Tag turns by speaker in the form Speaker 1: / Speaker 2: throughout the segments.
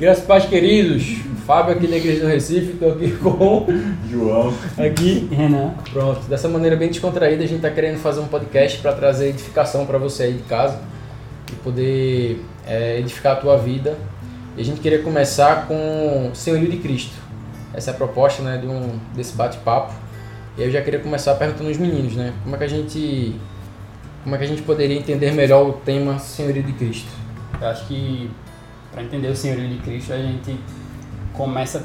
Speaker 1: Graças pais queridos, Fábio aqui da Igreja do Recife, estou aqui com
Speaker 2: João,
Speaker 1: aqui
Speaker 3: Renan.
Speaker 1: Pronto, dessa maneira bem descontraída, a gente está querendo fazer um podcast para trazer edificação para você aí de casa e poder é, edificar a tua vida. E a gente queria começar com Senhorio de Cristo. Essa é a proposta né, de um, desse bate-papo. E eu já queria começar perguntando aos meninos, né? Como é que a gente, como é que a gente poderia entender melhor o tema Senhorio de Cristo?
Speaker 3: Eu acho que para entender o senhorio de Cristo a gente começa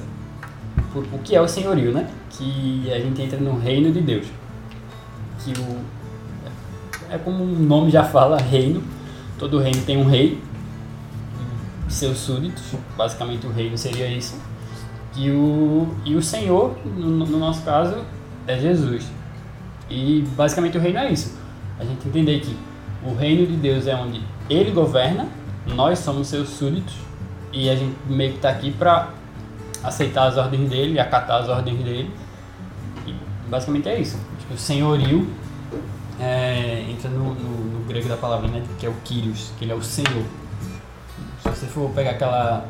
Speaker 3: por o que é o senhorio, né? Que a gente entra no reino de Deus. Que o é como o nome já fala, reino. Todo reino tem um rei, seus súditos, basicamente o reino seria isso. E o, e o Senhor, no, no nosso caso, é Jesus. E basicamente o reino é isso. A gente entender que o reino de Deus é onde ele governa, nós somos seus súditos e a gente meio que está aqui para aceitar as ordens dele, acatar as ordens dele. E basicamente é isso. Tipo, o senhorio é, entra no, no, no, grego da palavra, né? Que é o Kyrios, que ele é o Senhor. Se você for pegar aquela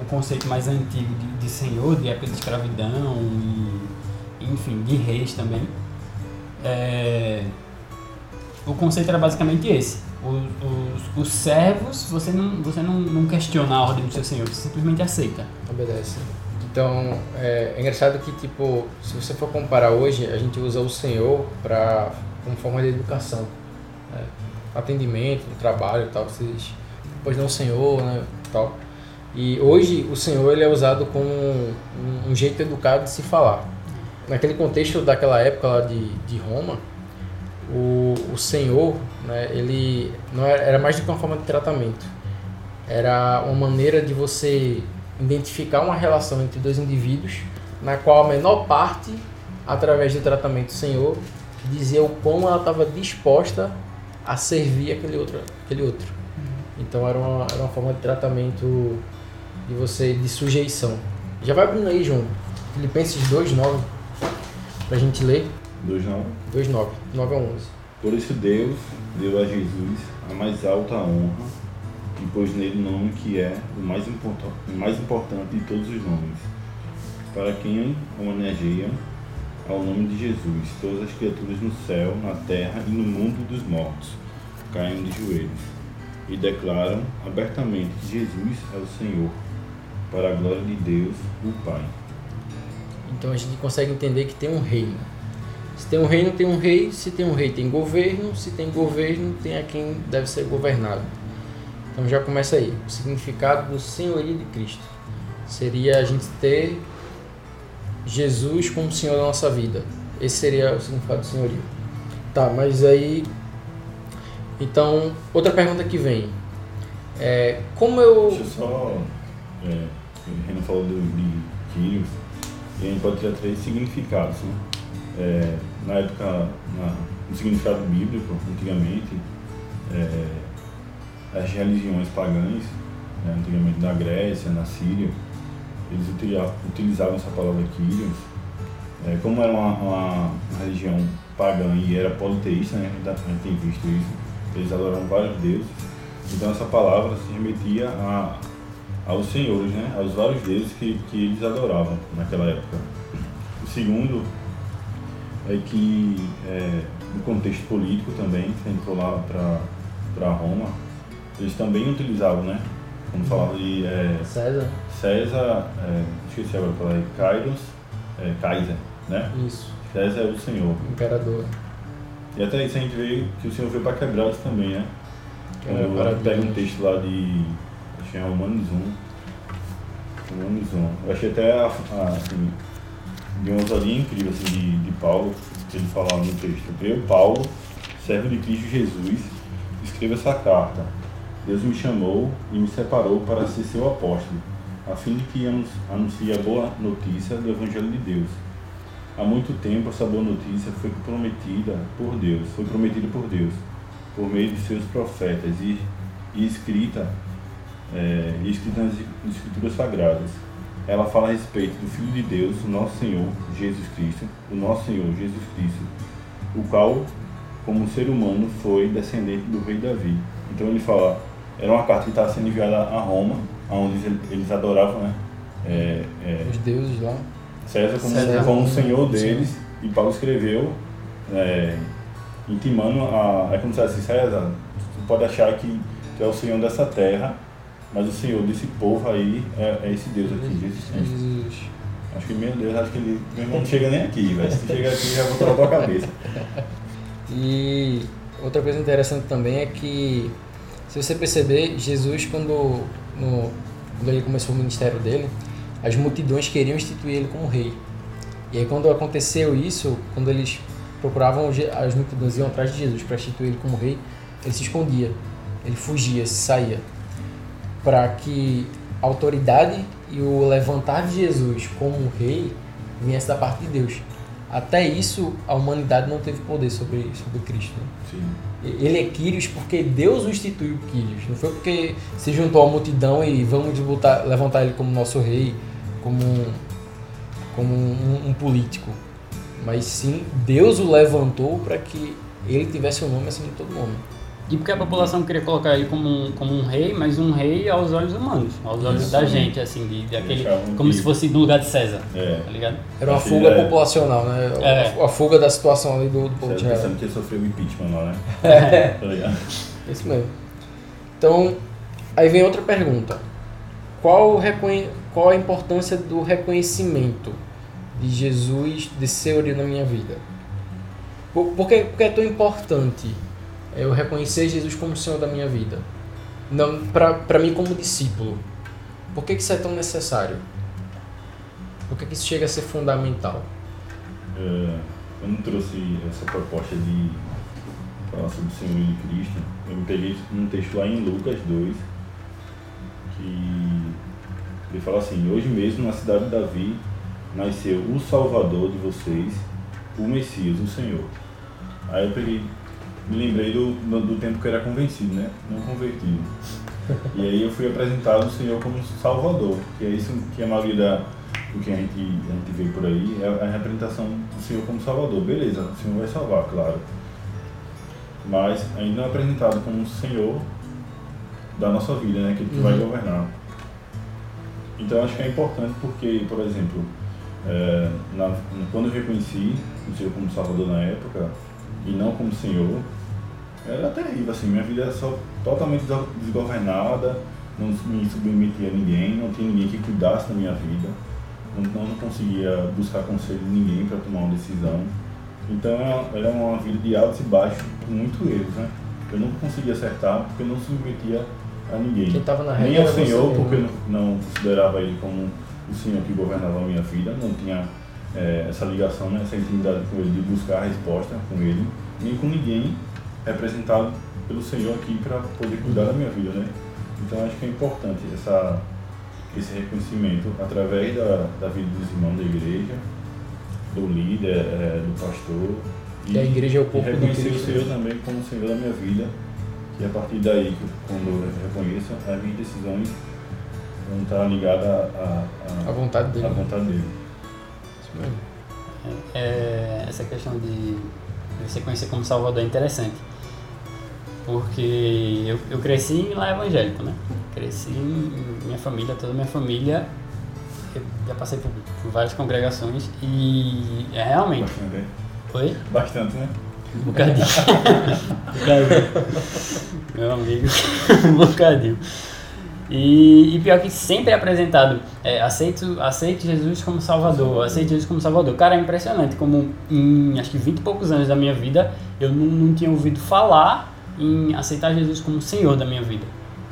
Speaker 3: o conceito mais antigo de, de senhor, de época de escravidão e, enfim, de reis também, é, o conceito era basicamente esse. Os, os, os, servos, você, não, você não, não questiona a ordem do seu senhor, você simplesmente aceita.
Speaker 1: Obedece. Então, é, é engraçado que, tipo, se você for comparar hoje, a gente usa o senhor para como forma de educação. Né? Atendimento, trabalho e tal, vocês depois não senhor, né, tal. E hoje o senhor ele é usado como um, um, jeito educado de se falar. Naquele contexto daquela época lá de, de Roma, o, o senhor, né, ele não era, era mais do que uma forma de tratamento. Era uma maneira de você identificar uma relação entre dois indivíduos na qual a menor parte, através do tratamento senhor, dizia o quão ela estava disposta a servir aquele outro. Aquele outro. Uhum. Então era uma, era uma forma de tratamento de você de sujeição. Já vai abrindo aí, João. Filipenses 2:9 pra gente ler.
Speaker 2: 2:9.
Speaker 1: 2:9, 9 a 11.
Speaker 2: Por isso Deus deu a Jesus a mais alta honra e pôs nele o nome que é o mais, importante, o mais importante de todos os nomes, para quem homenageia ao nome de Jesus, todas as criaturas no céu, na terra e no mundo dos mortos caem de joelhos e declaram abertamente que Jesus é o Senhor, para a glória de Deus, o Pai.
Speaker 1: Então a gente consegue entender que tem um reino. Se tem um reino, tem um rei. Se tem um rei, tem governo. Se tem governo, tem a quem deve ser governado. Então já começa aí. O significado do senhorio de Cristo seria a gente ter Jesus como Senhor da nossa vida. Esse seria o significado do senhorio. Tá, mas aí. Então, outra pergunta que vem. É, como eu.
Speaker 2: Deixa eu só. É, o Renan falou do, de Quírios, e a gente pode ter três significados. Né? É, na época, na, no significado bíblico, antigamente, é, as religiões pagãs, né, antigamente na Grécia, na Síria, eles utilizavam essa palavra Kyrios. É, como era uma, uma, uma, religião pagã e era politeísta, né, a gente tem visto isso, eles adoravam vários deuses, então essa palavra se remetia a, aos senhores, né, aos vários deuses que, que eles adoravam naquela época. O segundo é que, é, no contexto político também, gente for lá para Roma, eles também utilizavam, né, quando falava de... É,
Speaker 1: César.
Speaker 2: César, é, esqueci agora falar, é Kairos, é, Kaiser, né?
Speaker 1: Isso.
Speaker 2: César é o Senhor.
Speaker 1: Imperador.
Speaker 2: E até isso a gente vê que o Senhor veio para quebrar isso também, né? Quando é, pega um texto lá de. Acho que é Romanos 1. Romanos 1. Eu achei até a, a, assim, de uma ousadia incrível assim, de, de Paulo, que ele falava no texto. Eu, Paulo, servo de Cristo Jesus, escrevo essa carta. Deus me chamou e me separou para ser seu apóstolo a fim de que anuncie a boa notícia do Evangelho de Deus. Há muito tempo essa boa notícia foi prometida por Deus, foi prometida por Deus, por meio de seus profetas e, e escrita, é, escrita nas escrituras sagradas. Ela fala a respeito do Filho de Deus, o nosso Senhor Jesus Cristo, o nosso Senhor Jesus Cristo, o qual, como ser humano, foi descendente do rei Davi. Então ele fala era uma carta que estava sendo enviada a Roma, onde eles adoravam, né? É, é,
Speaker 1: Os deuses lá.
Speaker 2: César como,
Speaker 1: César
Speaker 2: como senhor deles, e Paulo escreveu, é, intimando a. É como se assim, César, tu pode achar que tu é o senhor dessa terra, mas o senhor desse povo aí é, é esse Deus aqui, Jesus Cristo.
Speaker 1: Jesus.
Speaker 2: Acho que, meu Deus, acho que ele não chega nem aqui, velho. Se chegar aqui, já vou tocar tua cabeça.
Speaker 1: E outra coisa interessante também é que, se você perceber, Jesus, quando, no, quando ele começou o ministério dele, as multidões queriam instituir ele como rei. E aí, quando aconteceu isso, quando eles procuravam, as multidões iam atrás de Jesus para instituir ele como rei, ele se escondia, ele fugia, se saía. Para que a autoridade e o levantar de Jesus como um rei viesse da parte de Deus. Até isso, a humanidade não teve poder sobre, sobre Cristo. né? Ele é Quírios porque Deus o instituiu Quírios. Não foi porque se juntou à multidão e vamos botar, levantar ele como nosso rei, como um, como um, um político. Mas sim, Deus o levantou para que ele tivesse o nome acima de todo nome.
Speaker 3: E porque a população queria colocar ele como um, como um rei, mas um rei aos olhos humanos, aos olhos
Speaker 2: Isso.
Speaker 3: da gente, assim, de, de aquele, como se fosse no lugar de César,
Speaker 2: É.
Speaker 3: tá ligado?
Speaker 1: Era uma
Speaker 2: Acho
Speaker 1: fuga
Speaker 2: é-
Speaker 1: populacional, né?
Speaker 3: É.
Speaker 1: A, fuga da situação ali do, do povo de Israel.
Speaker 2: pensando que ele sofreu o impeachment lá, né?
Speaker 1: É.
Speaker 2: Tá ligado?
Speaker 1: Isso mesmo. Então, aí vem outra pergunta. Qual, reconhe... Qual a importância do reconhecimento de Jesus, de senhorio na minha vida? Por, por, que, por que é tão importante eu reconhecer Jesus como Senhor da minha vida? Não, para mim como discípulo. Por que, que isso é tão necessário? Por que, que isso chega a ser fundamental?
Speaker 2: É, eu não trouxe essa proposta de falar sobre o Senhor e Cristo. Eu peguei num texto lá em Lucas 2, que ele fala assim, hoje mesmo na cidade de Davi nasceu o Salvador de vocês, o Messias, o Senhor. Aí eu peguei, me lembrei do, do, do tempo que eu era convencido, né? Não convertido. E aí eu fui apresentado o Senhor como Salvador, que é isso que a maioria da, do que a gente, a gente vê por aí, é a representação do Senhor como Salvador. Beleza, o Senhor vai salvar, claro. Mas ainda não é apresentado como o Senhor da nossa vida, né? Aquele que vai
Speaker 1: Uhum.
Speaker 2: governar. Então acho que é importante porque, por exemplo, é, na- quando eu reconheci o Senhor como Salvador na época e não como Senhor, era terrível, assim, minha vida era só totalmente des- desgovernada, não me submetia a ninguém, não tinha ninguém que cuidasse da minha vida, não, não, conseguia buscar conselho de ninguém para tomar uma decisão. Então era- uma vida de altos e baixos, com muito erros, né? Eu não conseguia acertar porque eu não submetia a ninguém.
Speaker 1: Quem estava na
Speaker 2: Nem ao Senhor, porque eu não, não considerava Ele como o Senhor que governava a minha vida, não tinha eh, essa ligação, né, essa intimidade com Ele, de buscar a resposta com Ele, nem com ninguém representado pelo Senhor aqui para poder cuidar da minha vida, né? Então acho que é importante essa, esse reconhecimento através da, da vida dos irmãos da igreja, do líder, eh, do pastor.
Speaker 1: E a igreja é o corpo
Speaker 2: e reconhecer
Speaker 1: Cristo.
Speaker 2: o Senhor também como o Senhor da minha vida, que a partir daí, que quando eu reconheço, as minhas decisões vão estar ligadas à
Speaker 1: A vontade dele.
Speaker 2: à vontade dele.
Speaker 3: É, essa questão de de você conhecer como Salvador é interessante. Porque eu, eu cresci em lá evangélico, né? Cresci em minha família, toda a minha família. Eu já passei por, por várias congregações e é realmente.
Speaker 2: Bastante, né?
Speaker 3: Foi?
Speaker 2: Bastante, né?
Speaker 3: Um bocadinho. um bocadinho. Meu amigo, um bocadinho. E, e pior que sempre é apresentado, é, aceito, aceite Jesus como Salvador, aceite Jesus como Salvador. Cara, é impressionante como em acho que 20 e poucos anos da minha vida eu não, não tinha ouvido falar em aceitar Jesus como Senhor da minha vida.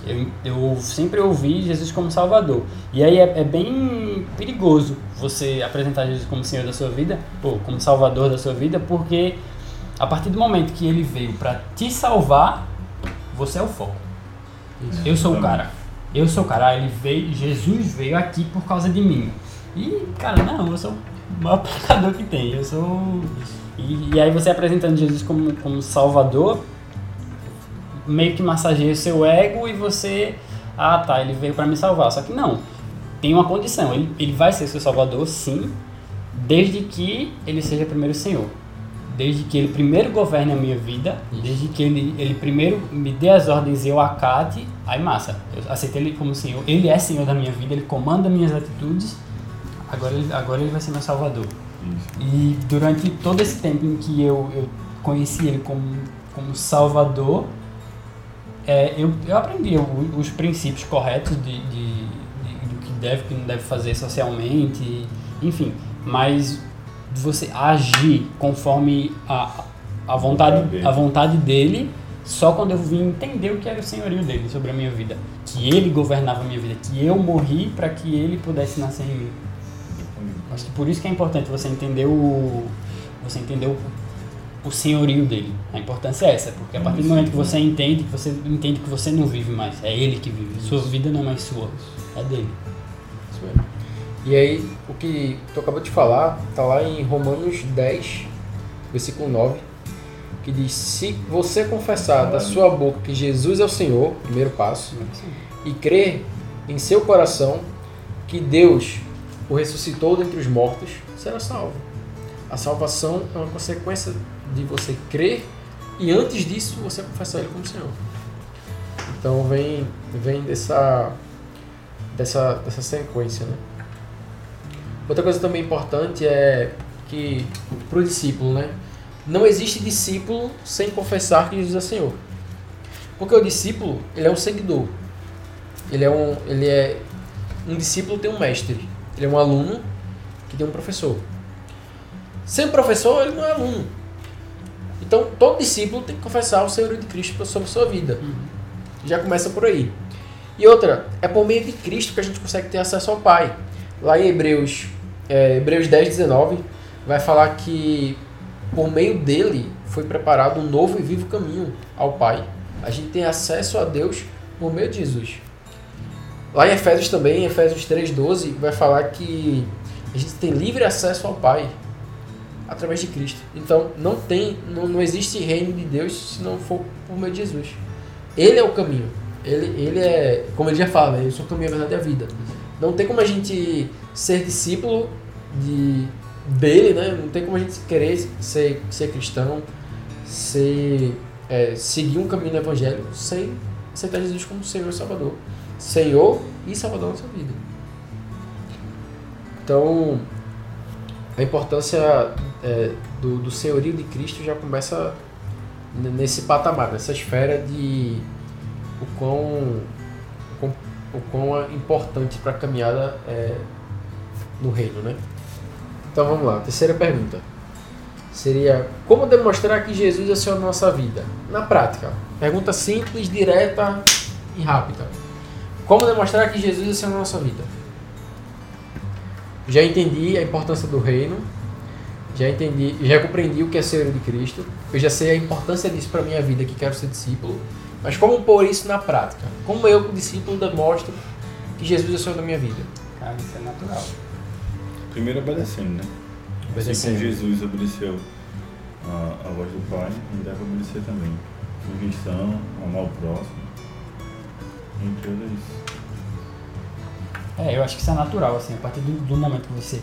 Speaker 3: Eu, eu sempre ouvi Jesus como Salvador. E aí é, é bem perigoso você apresentar Jesus como Senhor da sua vida, ou como Salvador da sua vida, porque a partir do momento que ele veio para te salvar, você é o foco.
Speaker 1: Isso.
Speaker 3: Eu sou o cara. Eu sou o cara. Ah, Ele veio, Jesus veio aqui por causa de mim. E, cara, não, eu sou o maior pecador que tem. Eu sou. E, e aí você apresentando Jesus como, como Salvador, meio que massageia o seu ego e você. Ah, tá, ele veio para me salvar. Só que não. Tem uma condição. Ele, ele vai ser seu Salvador, sim, desde que ele seja primeiro Senhor. desde que ele primeiro governe a minha vida, desde que ele, ele primeiro me dê as ordens e eu acate, aí massa. Eu aceitei ele como Senhor. Ele é Senhor da minha vida, ele comanda minhas atitudes, agora ele, agora ele vai ser meu Salvador.
Speaker 2: Isso.
Speaker 3: E durante todo esse tempo em que eu, eu conheci ele como, como Salvador, é, eu, eu aprendi os princípios corretos de, de, de- do que deve e que não deve fazer socialmente, enfim. Mas você agir conforme a, a, vontade, a vontade dele, só quando eu vim entender o que era o senhorio dele sobre a minha vida. Que ele governava a minha vida, que eu morri para que ele pudesse nascer em mim. Acho que por isso que é importante você entender o você entender o, o senhorio dele. A importância é essa, porque a partir do momento que você entende, que você entende que você não vive mais, é ele que vive. Sua vida não é mais sua, é dele.
Speaker 1: Isso mesmo. E aí, o que tu acabou de falar, tá lá em Romanos 10, versículo 9, que diz: Se você confessar da sua boca que Jesus é o Senhor, primeiro passo, e crer em seu coração que Deus o ressuscitou dentre os mortos, será salvo. A salvação é uma consequência de você crer e antes disso você confessar Ele como Senhor. Então vem, vem dessa, dessa, dessa sequência. Né? Outra coisa também importante é que para o discípulo, né? não existe discípulo sem confessar que Jesus é Senhor. Porque o discípulo ele é um seguidor. Ele é um, ele é um discípulo tem um mestre. Ele é um aluno que tem um professor. Sem professor, ele não é aluno. Então, todo discípulo tem que confessar o Senhor de Cristo sobre a sua vida. Já começa por aí. E outra, é por meio de Cristo que a gente consegue ter acesso ao Pai. Lá em Hebreus, é, Hebreus 10, 19, vai falar que por meio dele foi preparado um novo e vivo caminho ao Pai. A gente tem acesso a Deus por meio de Jesus. Lá em Efésios também, em Efésios 3,12, vai falar que a gente tem livre acesso ao Pai através de Cristo. Então não tem, não, não existe reino de Deus se não for por meio de Jesus. Ele é o caminho. Ele, ele é, como ele já fala, eu sou o caminho, a verdade e a vida. Não tem como a gente ser discípulo de dele, né? Não tem como a gente querer ser, ser cristão, ser, é, seguir um caminho do evangelho sem aceitar Jesus como Senhor e Salvador. Senhor e Salvador da nossa vida. Então, a importância é, do, do senhorio de Cristo já começa nesse patamar, nessa esfera de o quão, o o quão é importante para a caminhada é, no reino, né? Então vamos lá, terceira pergunta. Seria como demonstrar que Jesus é Senhor da nossa vida? Na prática. Pergunta simples, direta e rápida. Como demonstrar que Jesus é Senhor da nossa vida? Já entendi a importância do reino, já entendi, já compreendi o que é ser de Cristo, eu já sei a importância disso para minha vida que quero ser discípulo, mas como pôr isso na prática? Como eu, como discípulo, demonstro que Jesus é o Senhor da minha vida?
Speaker 3: Cara, isso é natural.
Speaker 2: Primeiro obedecendo, né? Assim
Speaker 1: Obedecendo.
Speaker 2: como Jesus obedeceu a, a voz do Pai, gente deve obedecer também. Submissão, amar o próximo. Entre outras.
Speaker 3: É, eu acho que isso é natural, assim, a partir do, do momento que você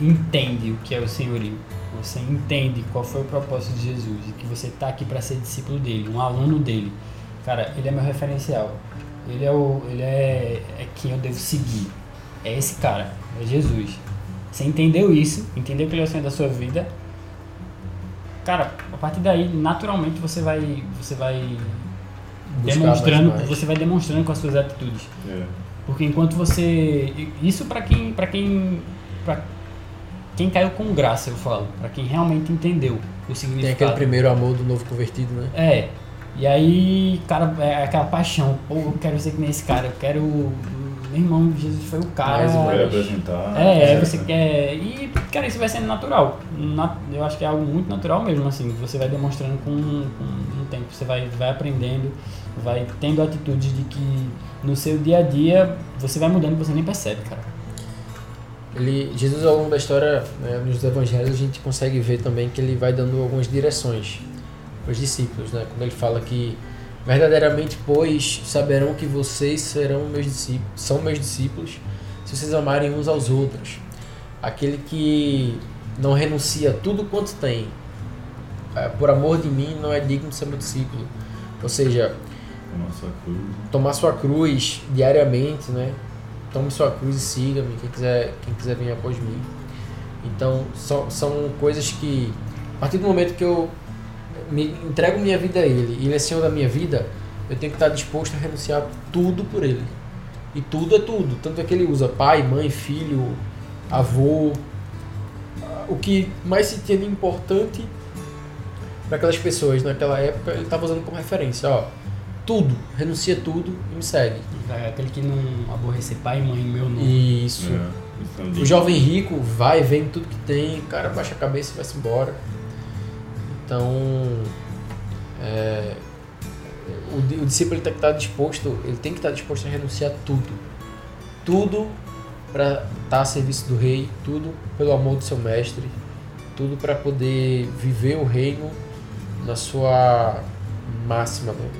Speaker 3: entende o que é o senhorio, você entende qual foi o propósito de Jesus e que você está aqui para ser discípulo dele, um aluno dele. Cara, ele é meu referencial. Ele é o, ele é, é quem eu devo seguir. É esse cara, é Jesus. Você entendeu isso, entendeu que ele é o Senhor da sua vida. Cara, a partir daí, naturalmente você vai, você vai
Speaker 1: Buscar
Speaker 3: demonstrando,
Speaker 1: mais, mais.
Speaker 3: você vai demonstrando com as suas atitudes.
Speaker 2: É.
Speaker 3: Porque enquanto você. Isso para quem. para quem. Pra quem caiu com graça, eu falo. Para quem realmente entendeu o
Speaker 1: Tem
Speaker 3: significado.
Speaker 1: aquele primeiro amor do novo convertido, né?
Speaker 3: É. E aí, cara, é aquela paixão. Pô, eu quero ser que nem esse cara. Eu quero. Meu irmão, Jesus foi o cara.
Speaker 1: Mais um
Speaker 2: Vai
Speaker 1: Mas-
Speaker 2: apresentar.
Speaker 3: É,
Speaker 2: né?
Speaker 3: você quer. E, cara, isso vai sendo natural. Na- Eu acho que é algo muito natural mesmo, assim. Você vai demonstrando com, com o tempo. Você vai, vai aprendendo, vai tendo atitudes de que no seu dia a dia você vai mudando e você nem percebe, cara.
Speaker 1: Ele, Jesus, ao longo da história, né, nos evangelhos, a gente consegue ver também que ele vai dando algumas direções para os discípulos, né? Quando ele fala que verdadeiramente, pois, saberão que vocês serão meus discípulos, são meus discípulos, se vocês amarem uns aos outros. Aquele que não renuncia a tudo quanto tem é, por amor de mim, não é digno de ser meu discípulo. Ou seja,
Speaker 2: Tomar sua cruz.
Speaker 1: tomar sua cruz diariamente, né? Tome sua cruz e siga-me, quem quiser, quem quiser vir após mim. Então, são, são coisas que, a partir do momento que eu me entrego minha vida a Ele e Ele é Senhor da minha vida, eu tenho que estar disposto a renunciar tudo por Ele. E tudo é tudo. Tanto é que Ele usa pai, mãe, filho, avô. O que mais se tinha de importante para aquelas pessoas naquela época, Ele estava usando como referência. Ó, tudo, renuncia tudo e me segue.
Speaker 3: Aquele que não aborrecer pai e mãe, meu nome.
Speaker 1: Isso.
Speaker 2: É, isso é
Speaker 1: O jovem rico vai, vem tudo que tem, o cara baixa a cabeça e vai-se embora. Então, é, o, o discípulo tem que estar disposto, ele tem que estar disposto a renunciar tudo. Tudo para estar a serviço do rei, tudo pelo amor do seu mestre, tudo para poder viver o reino na sua máxima, né?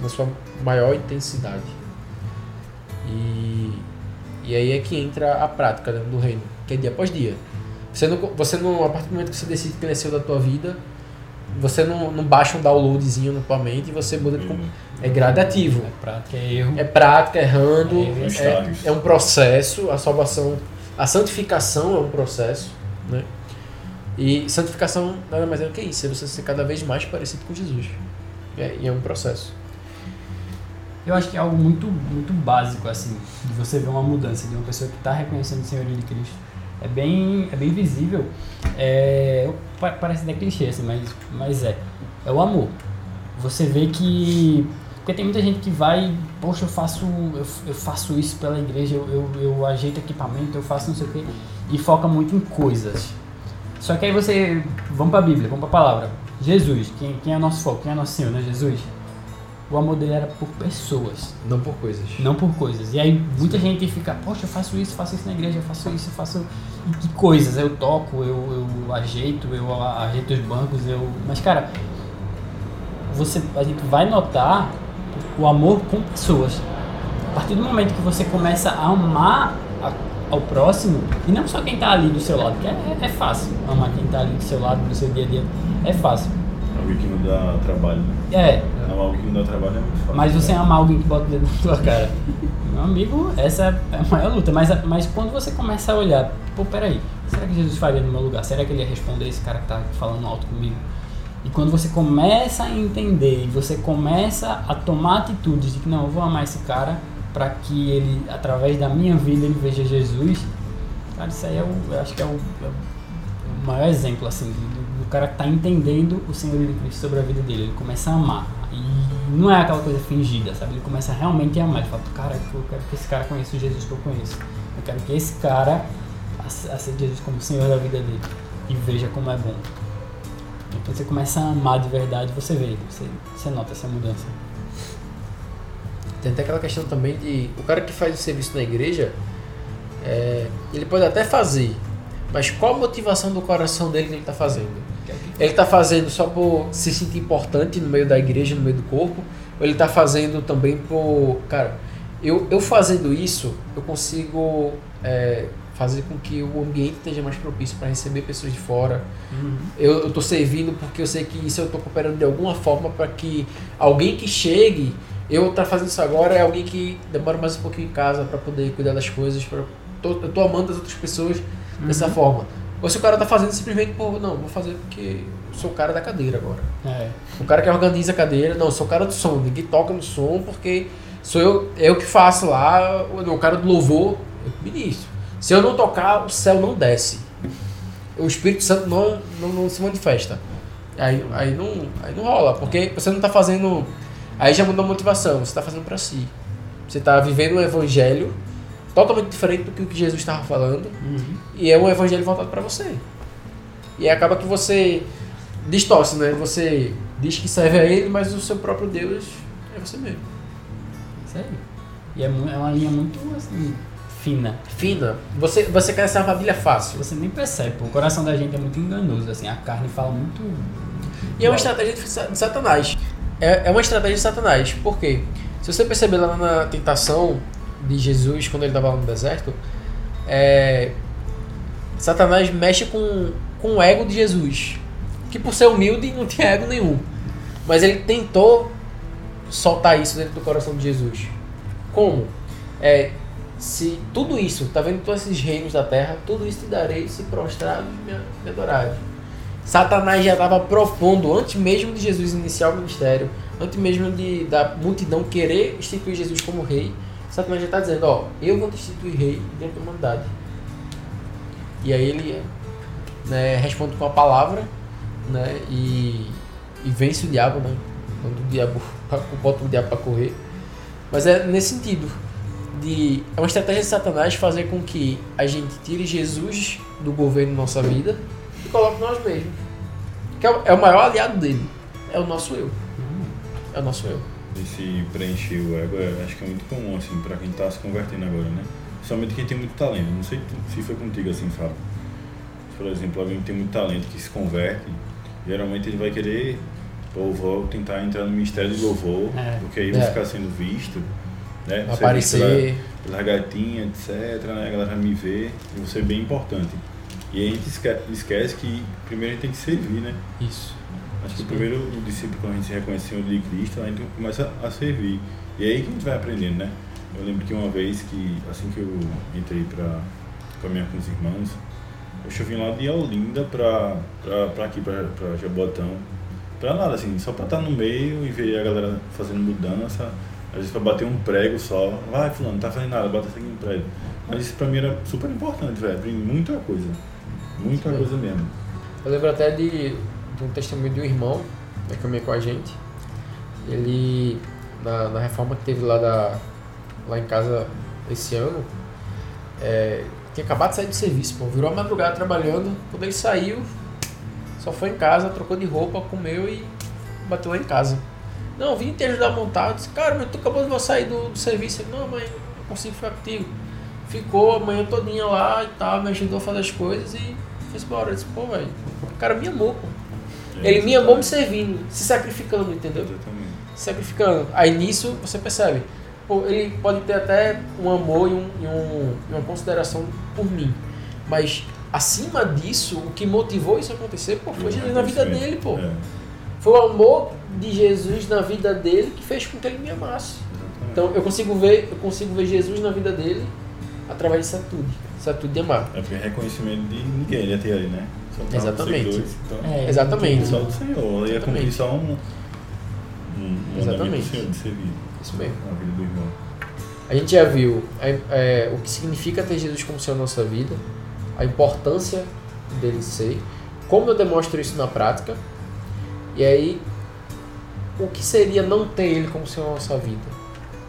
Speaker 1: Na sua maior intensidade. E, e aí é que entra a prática né, do reino, que é dia após dia. Você não, você não, a partir do momento que você decide que da tua vida, você não, não baixa um downloadzinho na tua mente e você muda de É gradativo.
Speaker 3: É prática, é erro.
Speaker 1: É prática, errando,
Speaker 3: É,
Speaker 1: é, é um processo, a salvação, a santificação é um processo, né? E santificação nada mais é do que isso, é você ser cada vez mais parecido com Jesus. É, e é um processo.
Speaker 3: Eu acho que é algo muito, muito básico, assim, de você ver uma mudança de uma pessoa que está reconhecendo o senhorio de Cristo. É bem, é bem visível. É, pa- parece até clichê, assim, mas, mas é. É o amor. Você vê que. Porque tem muita gente que vai, poxa, eu faço, eu, eu faço isso pela igreja, eu, eu, eu ajeito equipamento, eu faço não sei o quê, e foca muito em coisas. Só que aí você. Vamos pra Bíblia, vamos pra palavra. Jesus, quem, quem é nosso foco? Quem é nosso Senhor, né? Jesus. O amor dele era por pessoas,
Speaker 1: Não por coisas.
Speaker 3: não por coisas. E aí muita gente fica, poxa, eu faço isso, faço isso na igreja, eu faço isso, eu faço. E que coisas? Eu toco, eu, eu ajeito, eu ajeito os bancos, eu. Mas cara, você, a gente vai notar o amor com pessoas. A partir do momento que você começa a amar a- ao próximo, e não só quem tá ali do seu lado, que é, é fácil amar quem tá ali do seu lado, no seu dia a dia, é fácil.
Speaker 2: Alguém que não dá trabalho. né?
Speaker 3: É,
Speaker 2: Amar alguém que não dá trabalho é muito fácil.
Speaker 3: Mas você amar alguém que bota o dedo na tua cara. Meu amigo, essa é a maior luta. Mas, mas quando você começa a olhar, pô, peraí, será que Jesus faria no meu lugar? Será que ele ia responder esse cara que tá falando alto comigo? E quando você começa a entender e você começa a tomar atitudes de que não, eu vou amar esse cara para que ele, através da minha vida, ele veja Jesus, cara, isso aí é o, eu acho que é o, é o maior exemplo, assim, do, do cara tá entendendo o Senhor de Cristo sobre a vida dele. Ele começa a amar. E não é aquela coisa fingida, sabe? Ele começa realmente a amar. Ele fala, cara, eu quero que esse cara conheça o Jesus que eu conheço. Eu quero que esse cara ace- aceite Jesus como Senhor da vida dele e veja como é bom. Então você começa a amar de verdade, você vê, você, você nota essa mudança.
Speaker 1: Tem até aquela questão também de. O cara que faz o serviço na igreja, é, ele pode até fazer, mas qual a motivação do coração dele que ele está fazendo? Ele está fazendo só por se sentir importante no meio da igreja, no meio do corpo? Ou ele está fazendo também por. Cara, eu, eu fazendo isso, eu consigo é, fazer com que o ambiente esteja mais propício para receber pessoas de fora. Eu estou servindo porque eu sei que isso eu estou cooperando de alguma forma para que alguém que chegue, eu estar fazendo isso agora é alguém que demora mais um pouquinho em casa para poder cuidar das coisas. Pra, tô, eu estou amando as outras pessoas dessa forma. Ou se o cara tá fazendo simplesmente por, não, vou fazer porque sou o cara da cadeira agora.
Speaker 3: É.
Speaker 1: O cara que organiza a cadeira, não, sou o cara do som, ninguém toca no som porque sou eu, eu que faço lá, o o cara do louvor, eu que ministro. Se eu não tocar, o céu não desce. O Espírito Santo não, não, não se manifesta. Aí, aí, não, aí não rola, porque você não tá fazendo. Aí já mudou a motivação, você tá fazendo para si. Você tá vivendo um evangelho totalmente diferente do que o que Jesus estava falando.
Speaker 3: Uhum.
Speaker 1: E é um evangelho voltado para você. E acaba que você distorce, né? Você diz que serve a ele, mas o seu próprio Deus é você mesmo.
Speaker 3: Aí. E é, é uma linha muito assim, fina.
Speaker 1: Fina. Você, você quer essa armadilha fácil.
Speaker 3: Você nem percebe, pô. o coração da gente é muito enganoso, assim, a carne fala muito.
Speaker 1: E é uma estratégia de Satanás. É, é uma estratégia de Satanás. Por quê? Se você perceber lá na tentação de Jesus, quando ele estava lá no deserto, é, Satanás mexe com, com o ego de Jesus. Que por ser humilde não tinha ego nenhum. Mas ele tentou soltar isso dentro do coração de Jesus. Como? É, se tudo isso, tá vendo todos esses reinos da terra, tudo isso te darei se prostrado e me, me adorares. Satanás já estava propondo, antes mesmo de Jesus iniciar o ministério, antes mesmo de, da multidão querer instituir Jesus como rei, Satanás já está dizendo, ó, eu vou te instituir rei dentro da humanidade. E aí ele né, responde com a palavra né, e, e vence o diabo, né? Quando o diabo bota o diabo para correr. Mas é nesse sentido. De, é uma estratégia de Satanás fazer com que a gente tire Jesus do governo da nossa vida e coloque nós mesmos. Que é o, é o maior aliado dele. É o nosso eu. É o nosso eu.
Speaker 2: Esse preencher o ego, é, acho que é muito comum, assim, pra quem tá se convertendo agora, né? Principalmente quem tem muito talento. Não sei se foi contigo assim, Fábio. Por exemplo, alguém que tem muito talento, que se converte, geralmente ele vai querer, ou vou tentar entrar no Ministério do Louvor,
Speaker 3: É.
Speaker 2: porque aí vai
Speaker 1: É.
Speaker 2: ficar sendo visto, né? Você
Speaker 1: Aparecer.
Speaker 2: Pela, pela gatinha, etc, né? A galera vai me ver, e você é bem importante. E aí a gente esque- esquece que primeiro a gente tem que servir, né?
Speaker 1: Isso.
Speaker 2: Acho que o primeiro o discípulo, quando a gente se reconhece Senhor de Cristo, a gente começa a servir. E é aí que a gente vai aprendendo, né? Eu lembro que uma vez que, assim que eu entrei para caminhar com os irmãos, eu vim lá de Olinda pra aqui, pra, pra Jabotão. Pra nada, assim, só pra estar no meio e ver a galera fazendo mudança. Às vezes pra bater um prego só. Vai, fulano, não tá fazendo nada, bota aqui um prego. Mas isso pra mim era super importante, velho. Aprendi muita coisa. Muita
Speaker 1: Sim.
Speaker 2: coisa mesmo.
Speaker 1: Eu lembro até de, de um testemunho de um irmão né, que caminha com a gente. Ele, na, na reforma que teve lá, da, lá em casa esse ano, é, tinha acabado de sair do serviço, pô, virou a madrugada trabalhando. Quando ele saiu, só foi em casa, trocou de roupa, comeu e bateu lá em casa. Não, vim te ajudar a montar. Eu disse, cara, mas tu acabou de sair do, do serviço. Ele, não, mãe, eu consigo ficar contigo. Ficou a manhã todinha lá e tal, me ajudou a fazer as coisas e fez embora. Eu disse, pô, velho, o cara me amou, pô. Ele me amou me servindo, se sacrificando, entendeu?
Speaker 2: Exatamente.
Speaker 1: Se sacrificando. Aí nisso você percebe, pô, ele pode ter até um amor e, um, e, um, uma consideração por mim. Mas acima disso, o que motivou isso a acontecer, pô, foi Jesus na vida dele, pô.
Speaker 2: É,
Speaker 1: Foi o amor de Jesus na vida dele que fez com que ele me amasse.
Speaker 2: exatamente.
Speaker 1: Então eu consigo ver, eu consigo ver Jesus na vida dele através dessa atitude, essa atitude de amar.
Speaker 2: É porque é reconhecimento de ninguém ele ia ter ali, né? Pra
Speaker 1: Exatamente.
Speaker 2: Então,
Speaker 3: É,
Speaker 1: Exatamente.
Speaker 2: Só do Senhor. Ia cumprir
Speaker 1: Exatamente.
Speaker 2: só um, um um
Speaker 1: Exatamente.
Speaker 2: do Senhor de servir
Speaker 1: Isso mesmo.
Speaker 2: na vida do irmão.
Speaker 1: A gente já viu é, é, o que significa ter Jesus como Senhor na nossa vida, a importância dele ser, como eu demonstro isso na prática, e aí o que seria não ter ele como Senhor na nossa vida.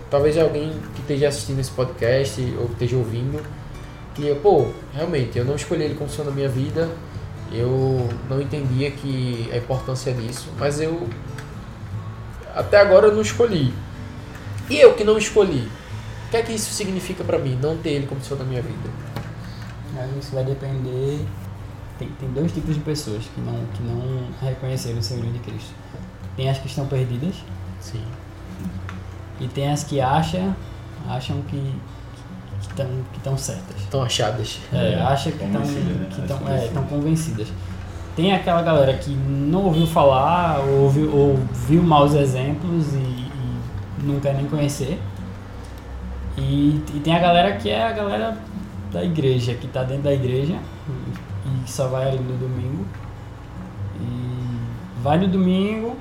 Speaker 1: Talvez alguém que esteja assistindo esse podcast ou que esteja ouvindo, que pô, realmente eu não escolhi ele como Senhor na minha vida, eu não entendia que a importância disso, mas eu até agora eu não escolhi. E eu que não escolhi, o que é que isso significa pra mim, não ter ele como Senhor da minha vida?
Speaker 3: Aí isso vai depender. Tem, tem dois tipos de pessoas que não, que não reconheceram o Senhorio de Cristo. Tem as que estão perdidas
Speaker 1: Sim.
Speaker 3: e tem as que acham, acham que estão que estão certas.
Speaker 1: Estão achadas.
Speaker 3: É,
Speaker 2: É,
Speaker 3: acha que estão
Speaker 2: né?
Speaker 3: que tão, é,
Speaker 2: convencidas.
Speaker 3: tão convencidas. Tem aquela galera que não ouviu falar, ou viu, ou viu maus exemplos e, e não quer nem conhecer. E, e tem a galera que é a galera da igreja, que está dentro da igreja e só vai ali no domingo. E vai no domingo,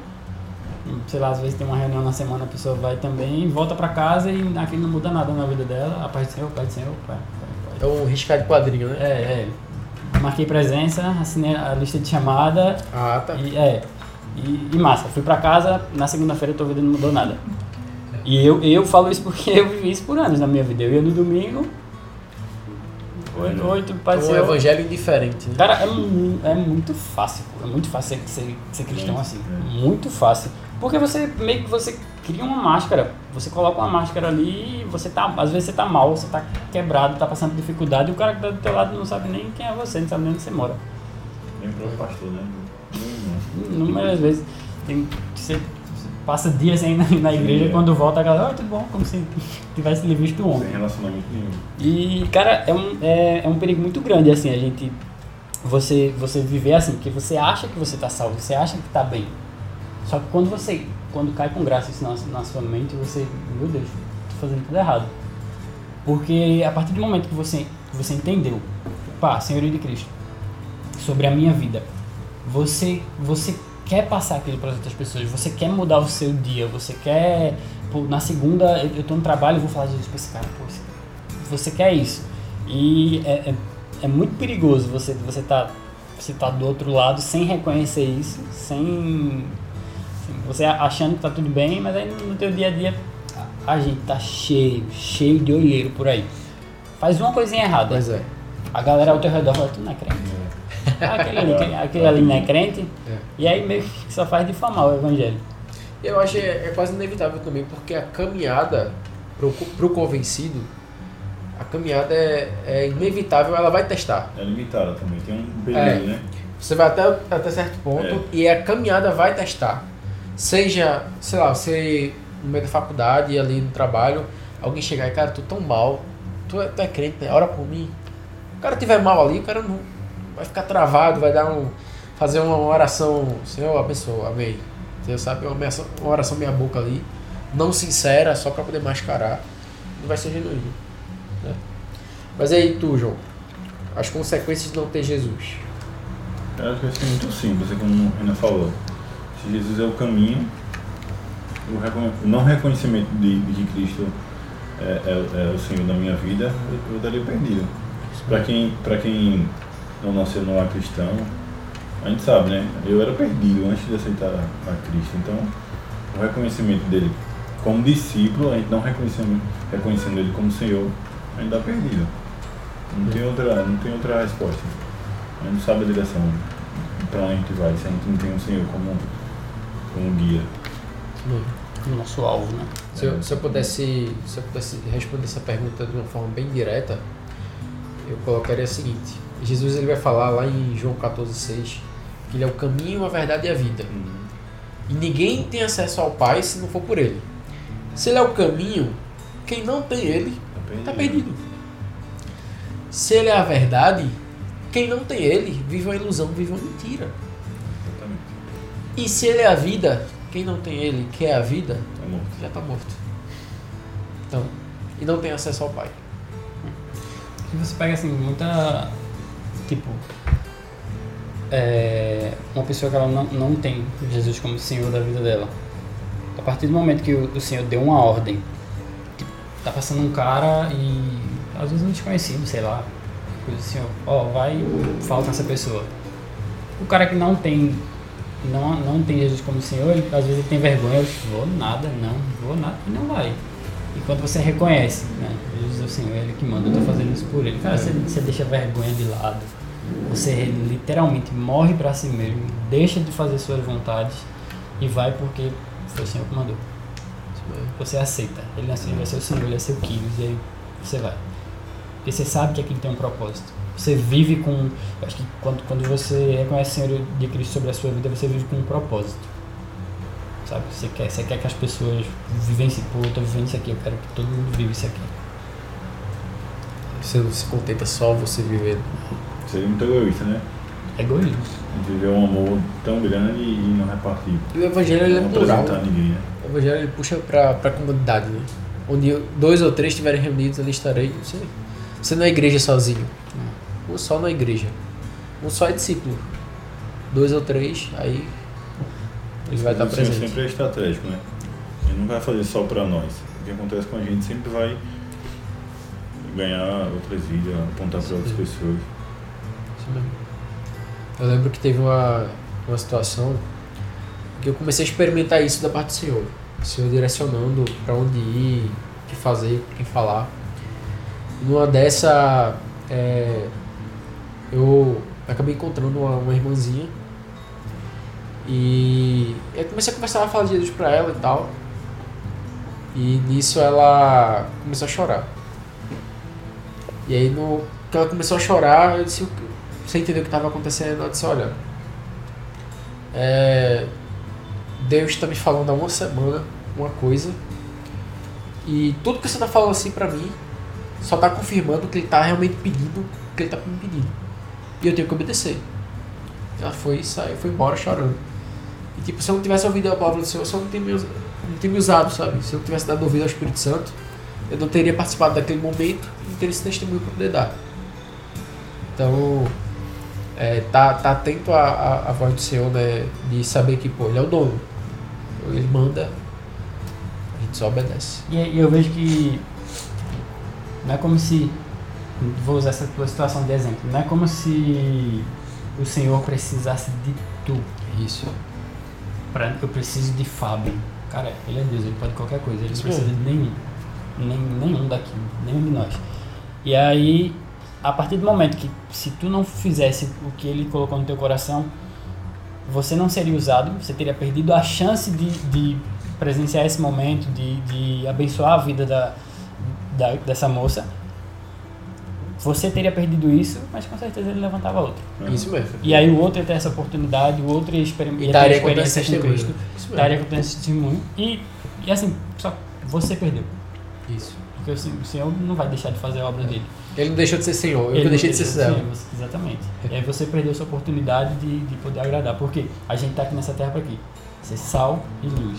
Speaker 3: sei lá, às vezes tem uma reunião na semana, a pessoa vai também, volta pra casa e aquilo não muda nada na vida dela. A paz do Senhor, paz do Senhor, pai, pai, pai.
Speaker 1: É um riscar de quadrinho, né?
Speaker 3: É, é. Marquei presença, assinei a lista de chamada
Speaker 1: Ah, tá.
Speaker 3: e é. E, e massa, fui pra casa, na segunda-feira tua vida não mudou nada. E eu, eu falo isso porque eu vivi isso por anos na minha vida. Eu ia no domingo, oito, oito, pai do
Speaker 1: É um evangelho indiferente. Né?
Speaker 3: Cara, é, é muito fácil, pô. é muito fácil ser, ser, ser cristão assim.
Speaker 2: É.
Speaker 3: Muito fácil. Porque você meio que você cria uma máscara. Você coloca uma máscara ali e você tá. Às vezes você tá mal, você tá quebrado, tá passando dificuldade e o cara que tá do teu lado não sabe nem quem é você, não sabe nem onde você mora.
Speaker 2: Lembrou o pastor, né?
Speaker 3: Inúmeras vezes. Tem, você você passa dias aí na, na igreja
Speaker 2: é.
Speaker 3: e quando volta a galera, ah, tudo bom, como se tivesse lhe visto
Speaker 2: Sem
Speaker 3: ontem.
Speaker 2: relacionamento nenhum.
Speaker 3: E, cara, é um, é, é um perigo muito grande, assim, a gente você, você viver assim, que você acha que você está salvo, você acha que está bem. Só que quando você, quando cai com graça isso na, na sua mente, você, meu Deus, estou fazendo tudo errado. Porque a partir do momento que você, você entendeu, pá, Senhoria de Cristo, sobre a minha vida, você, você quer passar aquilo para as outras pessoas, você quer mudar o seu dia, você quer, pô, na segunda eu estou no trabalho e vou falar de Jesus para esse cara, pô, você quer isso. E é, é, é muito perigoso você você tá você tá do outro lado sem reconhecer isso, sem você achando que tá tudo bem, mas aí no teu dia a dia a gente tá cheio, cheio de olheiro por aí. Faz uma coisinha errada.
Speaker 1: Pois é.
Speaker 3: A galera ao teu redor fala, tu não é crente. Aquele ali, aquele ali não é crente.
Speaker 1: É.
Speaker 3: E aí meio que só faz difamar o evangelho.
Speaker 1: Eu acho que é, é quase inevitável também, porque a caminhada pro, pro convencido, a caminhada é, é inevitável, ela vai testar.
Speaker 2: É limitada também, tem um
Speaker 1: É.
Speaker 2: período, né?
Speaker 1: Você vai até, até certo ponto
Speaker 2: É.
Speaker 1: e a caminhada vai testar. Seja, sei lá, você no meio da faculdade, ali no trabalho, alguém chegar e, cara, tu tão mal, tu é, tu é crente, né? Ora por mim. O cara tiver mal ali, o cara não vai ficar travado, vai dar um. fazer uma oração, Senhor, abençoa, amém. Você sabe, uma oração, meia boca ali, não sincera, só pra poder mascarar. Não vai ser genuíno. Né? Mas aí tu, João, as consequências de não ter Jesus.
Speaker 2: Eu acho que ser muito simples, é como a Renan falou. Jesus é o caminho, o, recon- não reconhecimento de, de que Cristo é, é- é o Senhor da minha vida, eu, eu daria perdido. Para quem, quem não nasceu no lar cristão, a gente sabe, né? Eu era perdido antes de aceitar a, Cristo. Então, o reconhecimento dele como discípulo, a gente não reconhecendo, reconhecendo ele como Senhor, a gente perdido. Não tem outra, não tem outra resposta. A gente não sabe a direção para onde a gente vai, se a gente não tem o Senhor como, como guia.
Speaker 3: O nosso alvo, né?
Speaker 1: Se eu, se eu pudesse, se eu pudesse responder essa pergunta de uma forma bem direta, eu colocaria o seguinte: Jesus ele vai falar lá em João 14,6 que ele é o caminho, a verdade e a vida. E ninguém tem acesso ao Pai se não for por ele. Se ele é o caminho, quem não tem ele está perdido. Se ele é a verdade, quem não tem ele vive uma ilusão, vive uma mentira. E se ele é a vida, quem não tem ele, que é a vida,
Speaker 2: Tá morto.
Speaker 1: já está morto. Então, e não tem acesso ao Pai.
Speaker 3: E você pega assim, muita. Tipo. É, uma pessoa que ela não, não tem Jesus como Senhor da vida dela. A partir do momento que o, o Senhor deu uma ordem, tipo, tá passando um cara e às vezes um desconhecido, sei lá, coisa assim, ó, ó, vai e fala com essa pessoa. O cara que não tem não, não tem Jesus como Senhor, ele, às vezes ele tem vergonha, eu vou nada, não, vou nada, e não vai. E quando você reconhece, né, Jesus é o Senhor, é Ele que manda, eu tô fazendo isso por Ele. Cara, você, você deixa a vergonha de lado, você literalmente morre para si mesmo, deixa de fazer suas vontades e vai porque foi o Senhor que mandou. Você aceita, Ele, nasceu, ele vai ser o Senhor, Ele é seu Quilos, e aí você vai. Porque você sabe que aquilo tem um propósito. Você vive com. Acho que quando, quando você reconhece o Senhor de Cristo sobre a sua vida, você vive com um propósito. Sabe? Você quer, você quer que as pessoas vivenciem. Pô, eu tô vivendo isso aqui, eu quero que todo mundo viva isso aqui.
Speaker 1: Você não se contenta só você vivendo.
Speaker 2: Seria muito egoísta, né?
Speaker 3: É egoísmo.
Speaker 2: A gente viver um amor tão grande e não repartir.
Speaker 1: E o Evangelho ele é plural.
Speaker 2: ninguém, né?
Speaker 1: O Evangelho ele puxa para a comunidade, né? Onde dois ou três estiverem reunidos, ali estarei. Você, você não é igreja sozinho. Só é igreja. Um só é discípulo. Dois ou três, aí ele vai estar presente.
Speaker 2: sempre é estratégico, né? Ele não vai fazer só para nós. O que acontece com a gente sempre vai ganhar outras vidas, apontar para outras pessoas.
Speaker 1: Isso mesmo. Eu lembro que teve uma, uma situação que eu comecei a experimentar isso da parte do Senhor. O Senhor direcionando para onde ir, o que fazer, com quem falar. Numa dessa, é, eu acabei encontrando uma, uma irmãzinha e eu comecei a conversar, a falar de Jesus pra ela e tal. E nisso ela começou a chorar. E aí no que ela começou a chorar, eu disse, "O que- você entendeu o que estava acontecendo? Ela disse, olha, é, Deus está me falando há uma semana uma coisa e tudo que você está falando assim pra mim só está confirmando que ele está realmente pedindo o que ele está me pedindo. E eu tenho que obedecer. Ela foi saiu, foi embora chorando. E tipo, se eu não tivesse ouvido a palavra do Senhor, eu não teria me, us- não teria me usado, sabe? Se eu não tivesse dado ouvido ao Espírito Santo, eu não teria participado daquele momento e não teria esse testemunho para poder dar. Então, é, tá, tá atento à, à, à voz do Senhor, né? De saber que, pô, ele é o dono. Ele manda, a gente só obedece.
Speaker 3: E, e eu vejo que não é como se. Vou usar essa tua situação de exemplo. Não é como se o Senhor precisasse de tu.
Speaker 1: Isso.
Speaker 3: Pra, eu preciso de Fábio. Cara, ele é Deus, ele pode qualquer coisa. Ele não precisa de nenhum. Nem, nenhum daqui, nenhum de nós. E aí, a partir do momento que se tu não fizesse o que ele colocou no teu coração, você não seria usado, você teria perdido a chance de, de presenciar esse momento, de, de abençoar a vida da, da, dessa moça. Você teria perdido isso, mas com certeza ele levantava outro.
Speaker 2: né?
Speaker 1: Isso mesmo.
Speaker 3: E aí o outro ia ter essa oportunidade, o outro ia, experim-
Speaker 1: E
Speaker 3: ia ter experiência com. Cristo,
Speaker 1: Isso mesmo.
Speaker 3: daria conta esse testemunho. E, e assim, só você perdeu.
Speaker 1: Isso.
Speaker 3: Porque o Sen- o Senhor não vai deixar de fazer a obra dele.
Speaker 1: Ele não deixou de ser Senhor, eu
Speaker 3: Ele
Speaker 1: deixei de ser servo.
Speaker 3: você- Exatamente. E aí você perdeu essa oportunidade de, de poder agradar. Porque a gente tá aqui nessa terra para quê? Ser sal e luz.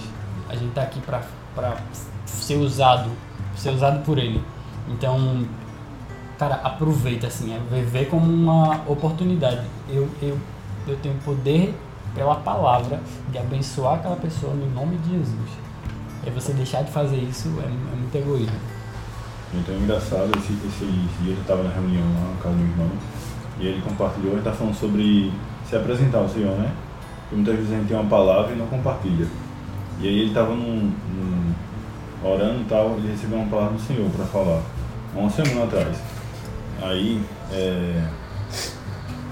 Speaker 3: A gente tá aqui para ser usado, ser usado por ele. Então, cara, aproveita assim, é viver como uma oportunidade. Eu, eu, eu tenho poder pela palavra de abençoar aquela pessoa no nome de Jesus. E você deixar de fazer isso é, é muito egoísmo.
Speaker 2: Então é engraçado, esse, esses dias eu estava na reunião lá na casa do irmão e ele compartilhou, ele está falando sobre se apresentar ao Senhor, né? Porque muitas vezes a gente tem uma palavra e não compartilha. E aí ele estava num, num- orando e tal, ele recebeu uma palavra do Senhor para falar, uma semana atrás. Aí é,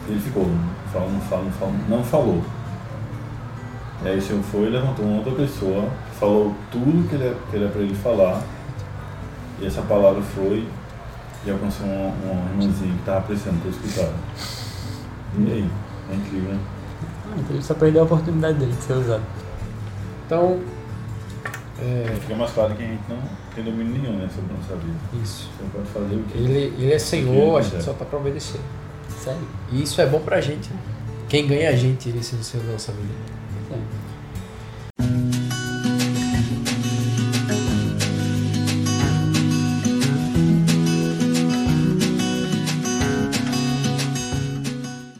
Speaker 2: ele ficou, não falou, não falou. E aí o Senhor foi e levantou uma outra pessoa, falou tudo que ele, que era para ele falar e essa palavra foi e alcançou uma, uma irmãzinha que estava precisando ter escutado. E aí? É incrível, né?
Speaker 3: Ele só perdeu a oportunidade dele de ser usado.
Speaker 1: Então, é,
Speaker 2: Fica mais claro que a gente não tem domínio nenhum né, sobre a nossa vida.
Speaker 1: isso.
Speaker 2: Você pode fazer o que
Speaker 1: Ele, ele é Senhor, a gente só tá pra obedecer.
Speaker 3: Sério.
Speaker 1: E isso é bom pra gente. né? Quem ganha a gente, Senhor da nossa vida.
Speaker 3: Sério.